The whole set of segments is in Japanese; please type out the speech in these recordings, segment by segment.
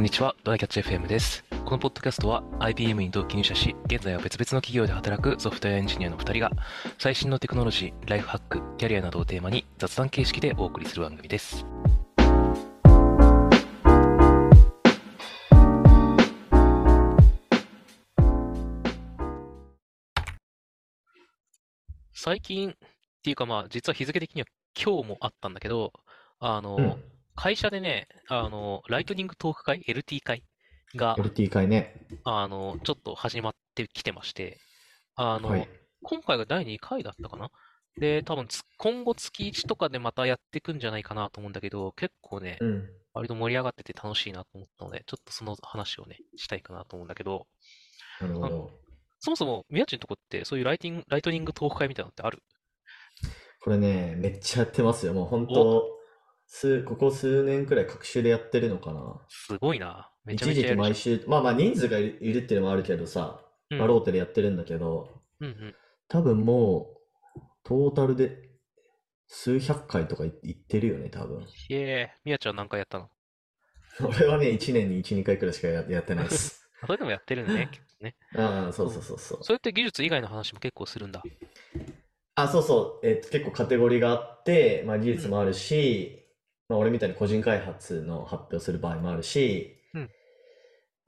こんにちは、ドライキャッチ FM です。このポッドキャストは IBM に同期入社し、現在は別々の企業で働くソフトウェアエンジニアの2人が、最新のテクノロジー、ライフハック、キャリアなどをテーマに雑談形式でお送りする番組です。最近っていうかまあ、実は日付的には今日もあったんだけど、あの、うん。会社でね、あの、ライトニングトーク会、LT 会が、LT 会ね。あの、ちょっと始まってきてまして、あの、はい。今回が第2回だったかな？で、多分つ今後月1とかでまたやっていくんじゃないかなと思うんだけど、結構ね、うん。割と盛り上がってて楽しいなと思ったので、ちょっとその話をね、したいかなと思うんだけど、なるほど。そもそも、宮地のとこってそういうライティング、ライトニングトーク会みたいなのってある？これね、めっちゃやってますよ。もう本当、数、ここ数年くらい各種でやってるのかな？すごいな。めちゃめちゃ一時期毎やるじ週、まあまあ人数がいるいるっていうのもあるけどさ、ゃん。まあローテでやってるんだけど、うんうん。多分もう、トータルで数百回とかいいってるよね、多分。へえ、宮地は何回やったの？俺はね、1年に1、2回くらいしかや、やってないです。あそれでもやってるんね、結構ね。ああ、そうそうそうそう。それって技術以外の話も結構するんだ？あ、そうそう。えっと、結構カテゴリーがあって、まあ、技術もあるし、まあ、俺みたいに個人開発の発表する場合もあるし、うん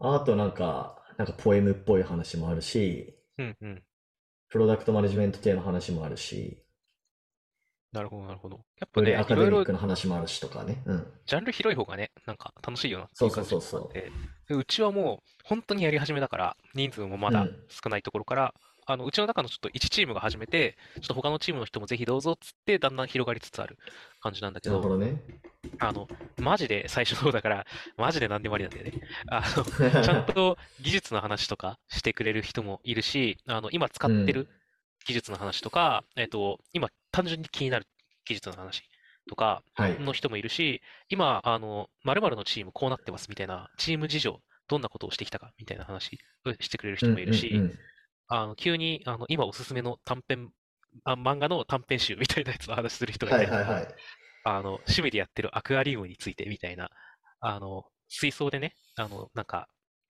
あとなんか、なんかポエムっぽい話もあるし、うんうん。プロダクトマネジメント系の話もあるし、なるほど、なるほど。やっぱね、アカデミックの話もあるしとかね。うん。ジャンル広い方がね、なんか楽しいよなってそいうう感じそうそうそううちはもう本当にやり始めだから、人数もまだうん少ないところから、あのうちの中のちょっと1チームが始めて、ちょっと他のチームの人もぜひどうぞっつって、だんだん広がりつつある感じなんだけど、なるほどね。あの、マジで最初の方だから、マジで何でもありなんだよね。あの、ちゃんと技術の話とかしてくれる人もいるし、あの、今使ってうんる技術の話とか、えっと、今単純に気になる技術の話とかはい。の人もいるし、今、あの、〇〇のチームこうなってますみたいな、チーム事情、どんなことをしてきたかみたいな話をしてくれる人もいるし、うんうんうんあの、急に、あの、今おすすめの短編、あ、漫画の短編集みたいなやつを話する人がいたりとかはいはいはい。あの、趣味でやってるアクアリウムについてみたいな、あの、水槽でね、あの、なんか、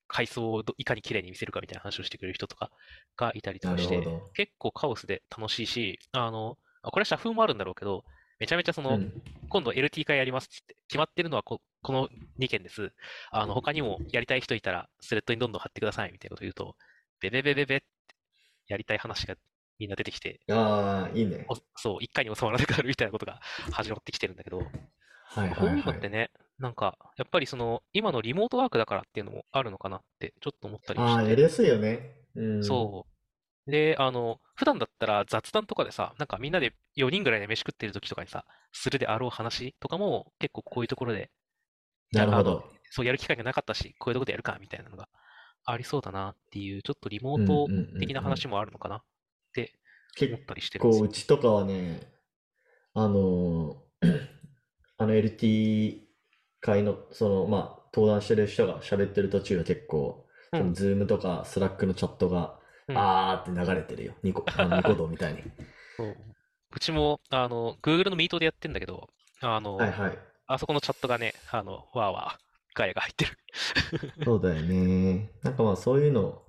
海藻をどいかに綺麗に見せるかみたいな話をしてくれる人とかがいたりとなかして。結構カオスで楽しいし、あの、あこれは社風もあるんだろうけど、めちゃめちゃその、うん今度 LT 会やりますって決まってるのはここの2件です。あの、他にもやりたい人いたら、スレッドにどんどん貼ってくださいみたいなこと言うと、ベベベベベってやりたい話がみんな出てきて、ああ、いいね。おそう、一回に収まらなくなるみたいなことが始まってきてるんだけど、はいこうはいいうはい。のってね、なんか、やっぱりその、今のリモートワークだからっていうのもあるのかなって、ちょっと思ったりああ、して。やりやすいよね。うん。そう。で、あの、普段だったら雑談とかでさ、なんかみんなで4人ぐらいで飯食ってる時とかにさ、するであろう話とかも結構こういうところで、なるほど。そうやる機会がなかったし、こういうところでやるかみたいなのがありそうだなっていう、ちょっとリモート的な話もあるのかなって結構思ったりしてるんですよ。うちとかはね、あのー あの LT 会の、その、まあ、登壇してる人が喋ってる途中は結構、 Zoom とか Slack のチャットが、うんあーって流れてるよ。ニコ、あのニコ動みたいに。そううちも、あの、Google のミートでやってんだけど、あの、はいはい。あそこのチャットがね、あの、わーわー、ガヤが入ってる。そうだよね。なんかまあそういうの、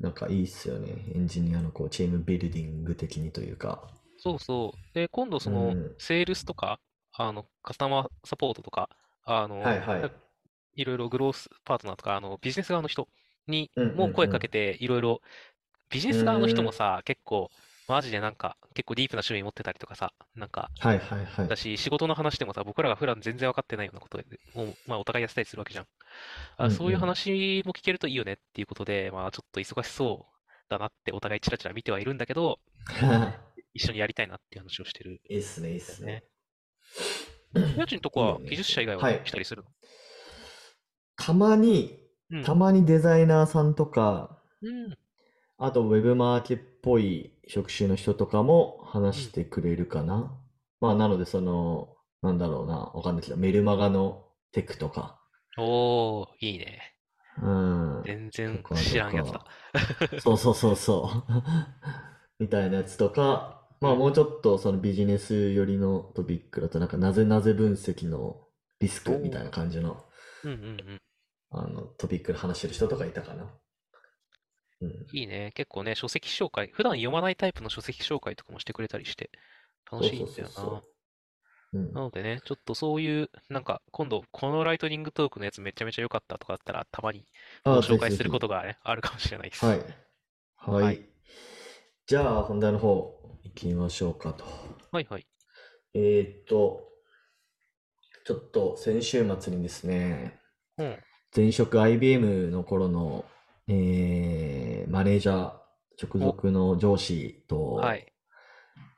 なんかいいっすよね。エンジニアのこう、チームビルディング的にというか。そうそう。で、今度そのうん、セールスとか、あの、カスタマーサポートとか、あの、はいはいいろいろグロースパートナーとか、あの、ビジネス側の人にも声かけて、いろいろ、ビジネス側の人もさ、結構、マジでなんか、結構ディープな趣味持ってたりとかさ、なんか、はいはいはいだ。し、仕事の話でもさ、僕らが普段全然分かってないようなことで、もう、まあ、お互いやってたりするわけじゃん。うんあ、うんそういう話も聞けるといいよねっていうことで、まあ、ちょっと忙しそうだなってお互いチラチラ見てはいるんだけど、一緒にやりたいなっていう話をしてる。いいっすね、いいっすね。家賃とこは技術者以外ははい来たりするの？たまに、うん。たまにデザイナーさんとか、うん。あとウェブマーケっぽい職種の人とかも話してくれるかな。まあなのでその、なんだろうな、わかんないけど、メルマガのテクとか、おー、いいね。うん。全然知らんやつだ。そうそうそうそう。みたいなやつとか、まあもうちょっとそのビジネス寄りのトピックだとなんかなぜなぜ分析のリスクみたいな感じのうんうんうん。あの、トピックで話してる人とかいたかな。うん。いいね。結構ね、書籍紹介、普段読まないタイプの書籍紹介とかもしてくれたりして、楽しいんだよな。そうそうそうそう。うん。なのでね、ちょっとそういう、なんか、今度、このライトニングトークのやつめちゃめちゃ良かったとかだったら、たまにあご紹介することがね、あるかもしれないです。はい。はい。はいじゃあ、本題の方、行きましょうかと。はいはい。えーっと、ちょっと先週末にですね、うん。前職 IBM の頃の、えーマネージャー、直属の上司とはい。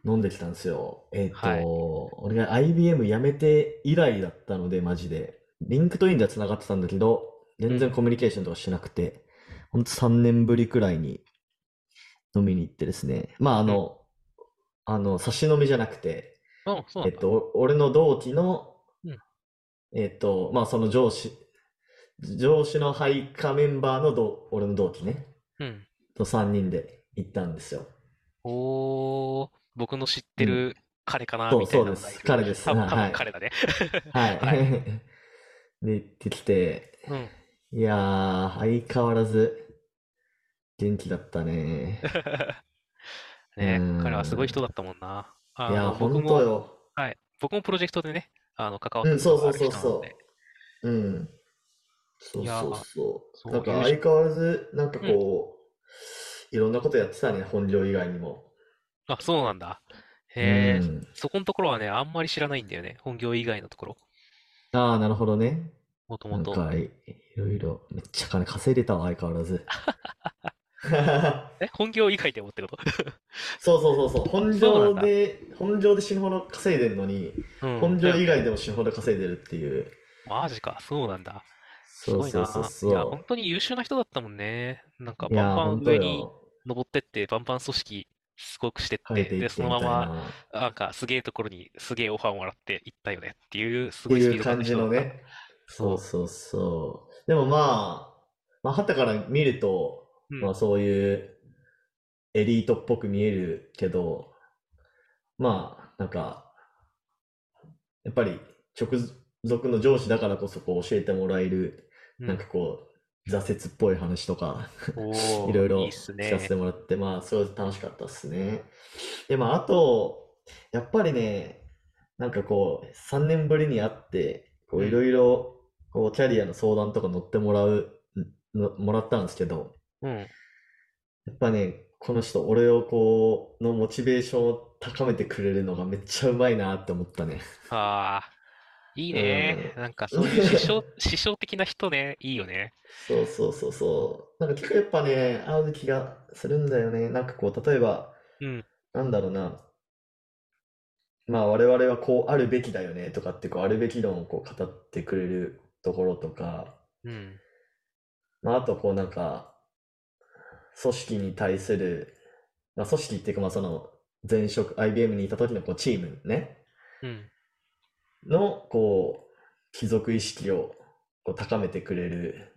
飲んできたんですよ。えーっはいと、俺が IBM 辞めて以来だったので、マジで。 LinkedIn では繋がってたんだけど、全然コミュニケーションとかしなくて、ほんと3年ぶりくらいに飲みに行ってですね。まあ、あの、あの、差し飲みじゃなくて。えっと、俺の同期のうん、えっと、まあ、その上司、上司の配下メンバーの同俺の同期ね、うん。と3人で行ったんですよ。おー、僕の知ってる彼かな、そうみたいなのそうです彼です多分、彼だね。はい。は で、行ってきて、うん。いやー、相変わらず元気だったね。ねうん彼はすごい人だったもんな。あいやー、の、僕ほんとも、よ。はい。僕もプロジェクトでね、あの、関わっうん、たそうことがある人なのそうそうそで、う。うん。そうそうそう。なんか相変わらず、なんかこう、いろんなことやってたね、本業以外にも。あ、そうなんだ。へえ、うん。そこのところはね、あんまり知らないんだよね。本業以外のところ。ああ、なるほどね。もともと。なんかい、いろいろ、めっちゃ金稼いでたわ、相変わらず。え、本業以外でもってこと？そうそうそうそう。本そうなんだ業で、本業で死ぬほど稼いでるのに、うん。本業以外でも。も死ぬほど稼いでるっていう。マジか、そうなんだ。すそうごいな。そうそういや、そ本当に優秀な人だったもんね。なんか、う。いやー、バンバンほんと上によ。登ってって、バンバン組織すごくしてって、で、変えていってそのまみたいま、な。なんか、すげえところにすげえオファーもらって行ったよねっていう、すごいスピーいう感じド感の人だった。のね。そうそうそう。でもまあ、まあ、旗から見ると、うんまあそういうエリートっぽく見えるけど、まあ、なんか、やっぱり直属の上司だからこそこう教えてもらえる、うんなんかこう、挫折っぽい話とか、いろいろ聞かせてね。もらって、まあ、すごい楽しかったっすね。で、まあ、あと、やっぱりね、なんかこう、3年ぶりに会って、こう、うんいろいろ、こう、キャリアの相談とか乗ってもらう、のもらったんですけど、うん。やっぱね、この人、俺をこう、のモチベーションを高めてくれるのがめっちゃうまいなって思ったね。ああ、いいね。うんなんか、そういう師匠、師匠的な人ね、いいよね。そうそうそうそう。なんか結構やっぱね、合う気がするんだよね。なんかこう、例えば、うん。なんだろうな。まあ我々はこうあるべきだよねとかってこうあるべき論をこう語ってくれるところとか、うん。まああとこうなんか組織に対する、まあ、組織っていうかまあその前職 IBM にいた時のこうチームね、うん。のこう貴族意識をこう高めてくれる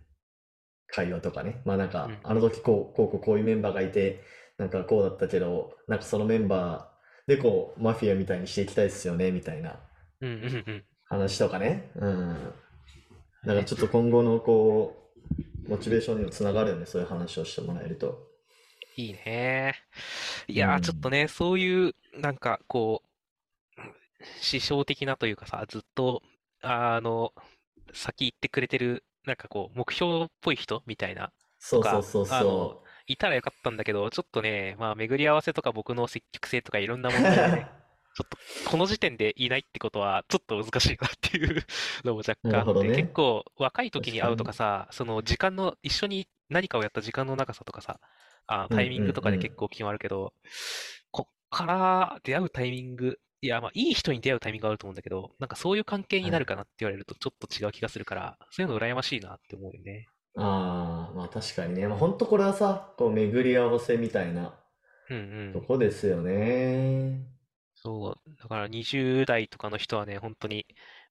会話とかね。まあなんかうんあの時こうこうこうこういうメンバーがいてなんかこうだったけどなんかそのメンバーでこうマフィアみたいにしていきたいですよねみたいな。話とかね。うん。だからちょっと今後のこうモチベーションにもつながるよね。そういう話をしてもらえると。いいね。いやー、うんちょっとね、そういう、なんか、こう、師匠的なというかさ、ずっと、あの、先行ってくれてる、なんかこう、目標っぽい人みたいな、そうそうそうあのそいたらよかったんだけど、ちょっとね、まあ、巡り合わせとか僕の積極性とかいろんな問題でね、ちょっと、この時点でいないってことは、ちょっと難しいなっていう のも若干あって、ね。結構、若い時に会うとかさ、その時間の、一緒に何かをやった時間の長さとかさ、あ、タイミングとかで結構決まるけど、こっから出会うタイミング、いや、まあ、いい人に出会うタイミングがあると思うんだけど、なんかそういう関係になるかなって言われると、ちょっと違う気がするから、そういうの羨ましいなって思うよね。ああ、まあ確かにね。まあ本当これはさ、こう巡り合わせみたいなうんうん。とこですよね。そう、だから20代とかの人はね、本当に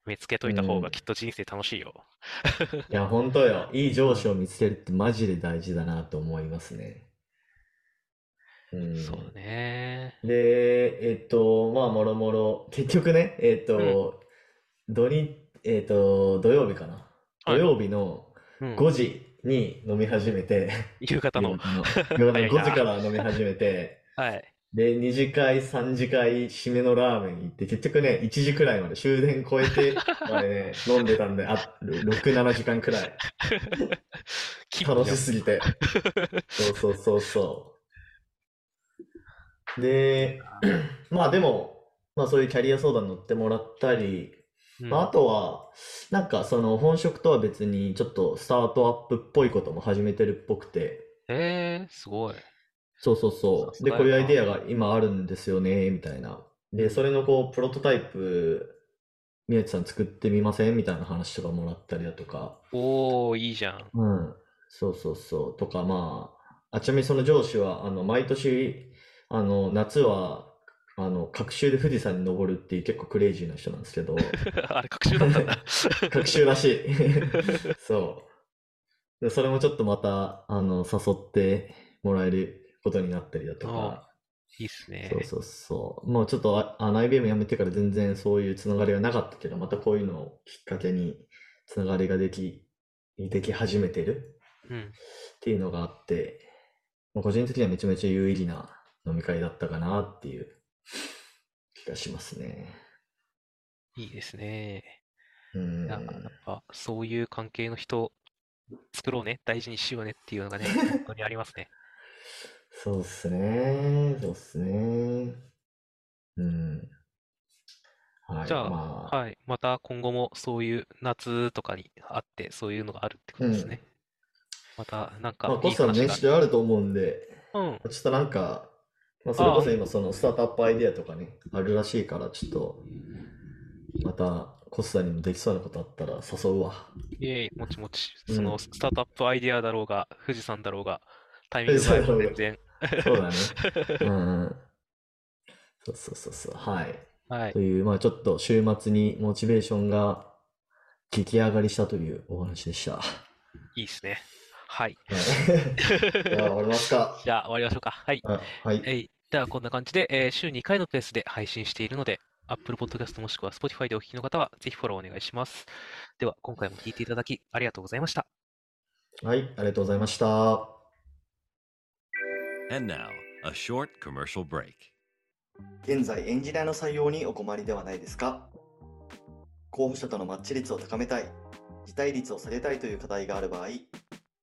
見つけといた方がきっと人生楽しいよ。いや、本当よ。いい上司を見つけるってマジで大事だなと思いますね。うん。そうね。で、えっと、まあ、もろもろ、結局ね、えっと、土日、えっと、土曜日かな。はい土曜日の、うん5時に飲み始めて、夕方の。夕方の夕方の早いな5時から飲み始めて、はい。で、2次会、3次会、締めのラーメン行って、結局ね、1時くらいまで終電超えてまでね、飲んでたんで、あ、6、7時間くらい。楽しすぎて。そうそうそうそう。で、まあでも、まあそういうキャリア相談乗ってもらったり、うんまあ、あとは、なんかその本職とは別にちょっとスタートアップっぽいことも始めてるっぽくて、えー、すごい。そうそうそう。で、こういうアイデアが今あるんですよね、みたいな。で、それのこう、プロトタイプ、宮地さん作ってみません？みたいな話とかもらったりだとか。おー、いいじゃん。うん。そうそうそう。とか、まあ、あちなみにその上司は、あの、毎年、あの、夏は、あの、隔週で富士山に登るっていう結構クレイジーな人なんですけど、あれ、学習だったんだ。隔週らしい。そう。で、それもちょっとまた、あの、誘ってもらえることになったりだとか。いいっすね。そうそうそう。もうちょっとあ、あの IBM 辞めてから全然そういうつながりがなかったけど、またこういうのをきっかけにつながりができ、でき始めてるうん。っていうのがあって、個人的にはめちゃめちゃ有意義な飲み会だったかなっていう気がしますね。いいですね。うんいや、やっぱ、そういう関係の人、作ろうね、大事にしようねっていうのがね、本当にありますね。そうっすね。そうっすね。うん。はい。じゃあ、まあ、はい。また今後もそういう夏とかにあって、そういうのがあるってことですね。また、なんかまあ、いコスさんい話が。年始であると思うんで、うん。ちょっとなんか、まあ、それこそ今そのスタートアップアイデアとかね、あるらしいから、ちょっと、また、コスさんにもできそうなことあったら誘うわ。いえいえ、もちもち。うんそのスタートアップアイデアだろうが、富士山だろうが、タイミングが全然。そうだね。うんうん。そうそうそうそう。はい。はいと。いう、まあちょっと週末にモチベーションが激上がりしたというお話でした。はいいですね。はい。い。じゃあ終わりますか。じゃあ終わりましょうか。はい。あはい。えい。ではこんな感じで、えー週2回のペースで配信しているので、Apple Podcast もしくは Spotify でお聞きの方は、ぜひフォローお願いします。では、今回も聞いていただきありがとうございました。はい、ありがとうございました。And now, a short commercial break. 現在エンジニアの採用にお困りではないですか？候補者とのマッチ率を高めたい、辞退率を下げたいという課題がある場合、